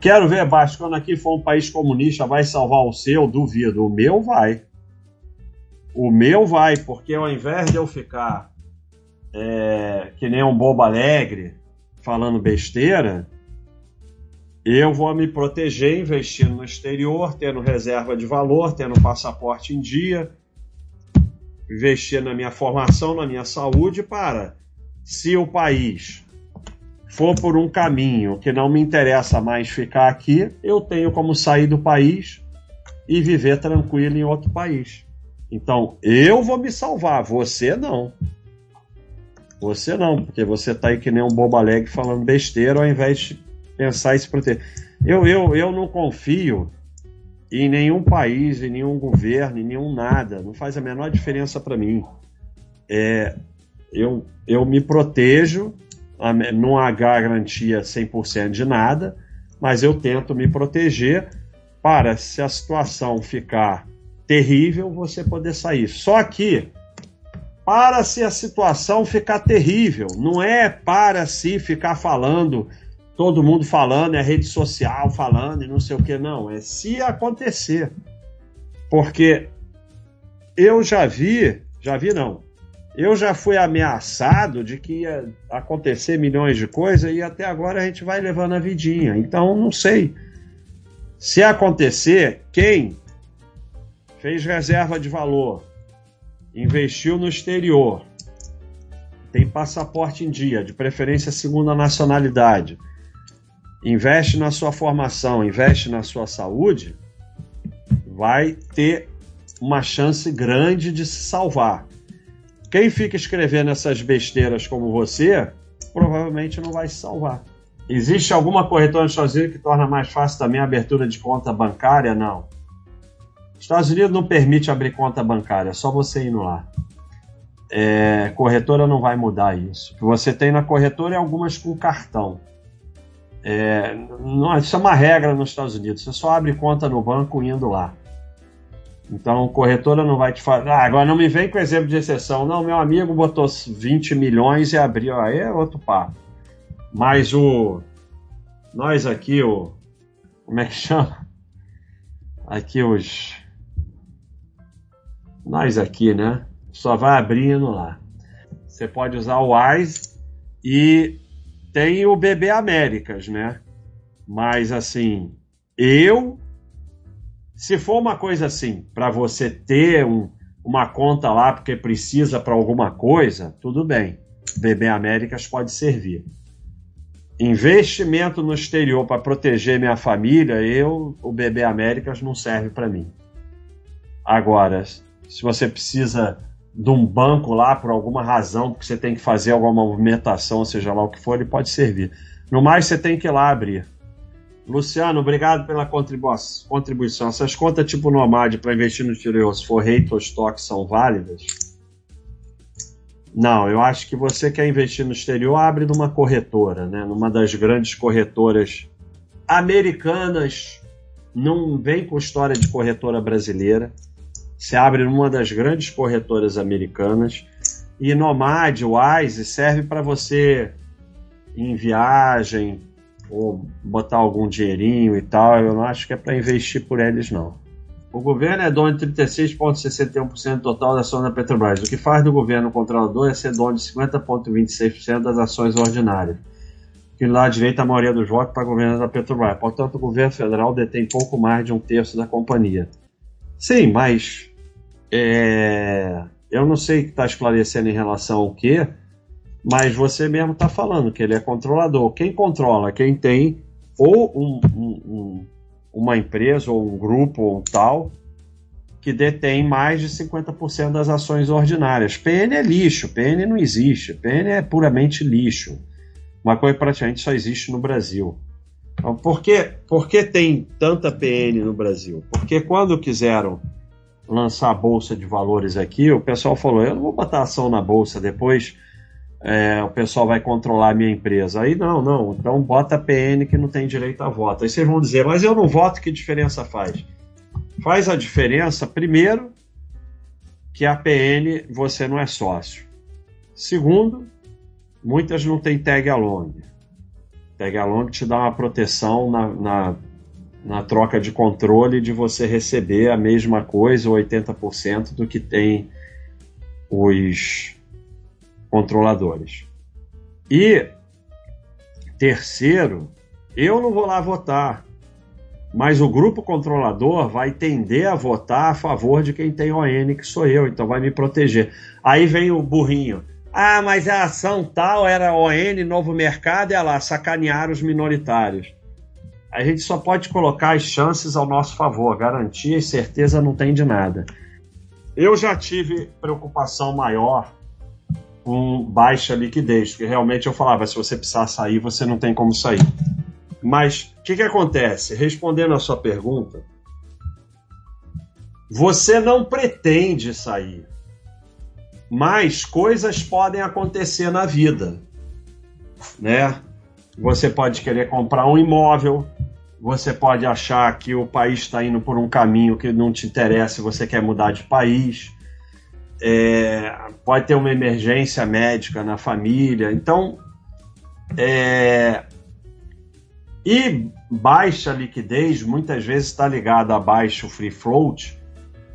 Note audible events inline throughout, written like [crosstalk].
Quero ver, Baixo, quando aqui for um país comunista, vai salvar o seu? Duvido. O meu vai. O meu vai, porque ao invés de eu ficar é, que nem um bobo alegre, falando besteira, eu vou me proteger investindo no exterior, tendo reserva de valor, tendo passaporte em dia, investir na minha formação, na minha saúde, para, se o país for por um caminho que não me interessa mais ficar aqui, eu tenho como sair do país e viver tranquilo em outro país. Então, eu vou me salvar, você não. Você não, porque você tá aí que nem um bobo alegre falando besteira ao invés de pensar e se proteger. Eu, eu, eu não confio em nenhum país, em nenhum governo, em nenhum nada. Não faz a menor diferença para mim. É, eu, eu me protejo, não há garantia 100% de nada, mas eu tento me proteger para, se a situação ficar terrível, você poder sair. Só que para se a situação ficar terrível. Não é para se ficar falando, todo mundo falando, é rede social falando e não sei o que, não. É se acontecer. Porque eu já vi, já vi não, eu já fui ameaçado de que ia acontecer milhões de coisas e até agora a gente vai levando a vidinha. Então não sei. Se acontecer, quem fez reserva de valor, investiu no exterior, tem passaporte em dia, de preferência segunda nacionalidade, investe na sua formação, investe na sua saúde, vai ter uma chance grande de se salvar. Quem fica escrevendo essas besteiras como você, provavelmente não vai se salvar. Existe alguma corretora nos Estados Unidos que torna mais fácil também a abertura de conta bancária? Não. Estados Unidos não permite abrir conta bancária, é só você indo lá. É, corretora não vai mudar isso. O que você tem na corretora é algumas com cartão. É, não, isso é uma regra nos Estados Unidos. Você só abre conta no banco indo lá. Então, corretora não vai te falar. Ah, agora não me vem com exemplo de exceção. Não, meu amigo botou 20 milhões e abriu. Aí é outro papo. Mas o. Nós aqui, o. Como é que [laughs] chama? Aqui os nós aqui, né? Só vai abrindo lá. Você pode usar o Wise e tem o BB Américas, né? Mas assim, eu se for uma coisa assim, para você ter um, uma conta lá porque precisa para alguma coisa, tudo bem. BB Américas pode servir. Investimento no exterior para proteger minha família, eu o BB Américas não serve para mim. Agora, se você precisa de um banco lá por alguma razão, porque você tem que fazer alguma movimentação, seja lá o que for, ele pode servir. No mais, você tem que ir lá abrir. Luciano, obrigado pela contribuição. Essas contas tipo Nomad para investir no exterior, se for rate ou estoque, são válidas? Não, eu acho que você quer investir no exterior, abre numa corretora, né? numa das grandes corretoras americanas. Não vem com história de corretora brasileira se abre numa das grandes corretoras americanas. E Nomad, Wise, serve para você em viagem ou botar algum dinheirinho e tal. Eu não acho que é para investir por eles, não. O governo é dono de 36,61% total da ação da Petrobras. O que faz do governo controlador é ser dono de 50,26% das ações ordinárias. Que lá direita a maioria dos votos para o governo da Petrobras. Portanto, o governo federal detém pouco mais de um terço da companhia. Sim, mas é, eu não sei o que está esclarecendo em relação ao que, mas você mesmo está falando que ele é controlador. Quem controla? Quem tem ou um, um, uma empresa ou um grupo ou tal que detém mais de 50% das ações ordinárias. PN é lixo, PN não existe, PN é puramente lixo. Uma coisa praticamente só existe no Brasil. Então, por que, por que tem tanta PN no Brasil? Porque quando quiseram lançar a bolsa de valores aqui, o pessoal falou: eu não vou botar ação na bolsa, depois é, o pessoal vai controlar a minha empresa. Aí não, não, então bota PN que não tem direito a voto. Aí vocês vão dizer: mas eu não voto, que diferença faz? Faz a diferença, primeiro, que a PN você não é sócio. Segundo, muitas não têm tag along. Tag along te dá uma proteção na, na, na troca de controle de você receber a mesma coisa, 80% do que tem os controladores. E terceiro, eu não vou lá votar, mas o grupo controlador vai tender a votar a favor de quem tem ON, que sou eu, então vai me proteger. Aí vem o burrinho. Ah, mas a ação tal era ON, novo mercado, e é lá, sacanear os minoritários. A gente só pode colocar as chances ao nosso favor, garantia e certeza não tem de nada. Eu já tive preocupação maior com baixa liquidez, porque realmente eu falava, se você precisar sair, você não tem como sair. Mas o que, que acontece? Respondendo a sua pergunta, você não pretende sair, mas coisas podem acontecer na vida, né? Você pode querer comprar um imóvel, você pode achar que o país está indo por um caminho que não te interessa e você quer mudar de país. É, pode ter uma emergência médica na família. Então, é, e baixa liquidez muitas vezes está ligada a baixo free float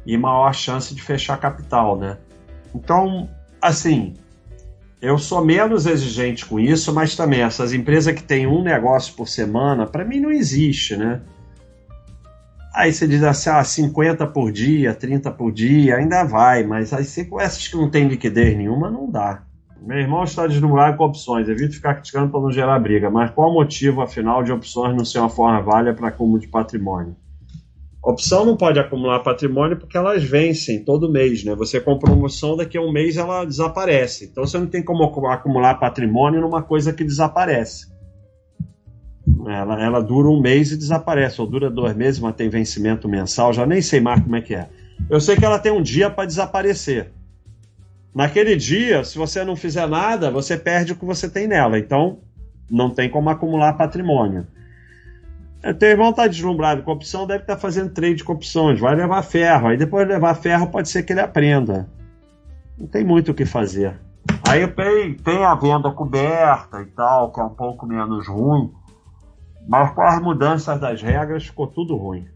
e maior chance de fechar capital, né? Então, assim, eu sou menos exigente com isso, mas também essas empresas que têm um negócio por semana, para mim não existe, né? Aí você diz assim, ah, 50 por dia, 30 por dia, ainda vai, mas aí você com essas que não tem liquidez nenhuma, não dá. Meu irmão está deslumbrado com opções. Evito ficar criticando para não gerar briga. Mas qual o motivo, afinal, de opções não ser uma forma válida para acúmulo de patrimônio? Opção não pode acumular patrimônio porque elas vencem todo mês, né? Você compra uma opção, daqui a um mês ela desaparece. Então você não tem como acumular patrimônio numa coisa que desaparece. Ela, ela dura um mês e desaparece, ou dura dois meses, mas tem vencimento mensal. Já nem sei mais como é que é. Eu sei que ela tem um dia para desaparecer. Naquele dia, se você não fizer nada, você perde o que você tem nela. Então, não tem como acumular patrimônio. É, teu irmão está deslumbrado com opção, deve estar tá fazendo trade com opções, vai levar ferro. Aí depois de levar ferro, pode ser que ele aprenda. Não tem muito o que fazer. Aí tem, tem a venda coberta e tal, que é um pouco menos ruim, mas com as mudanças das regras ficou tudo ruim.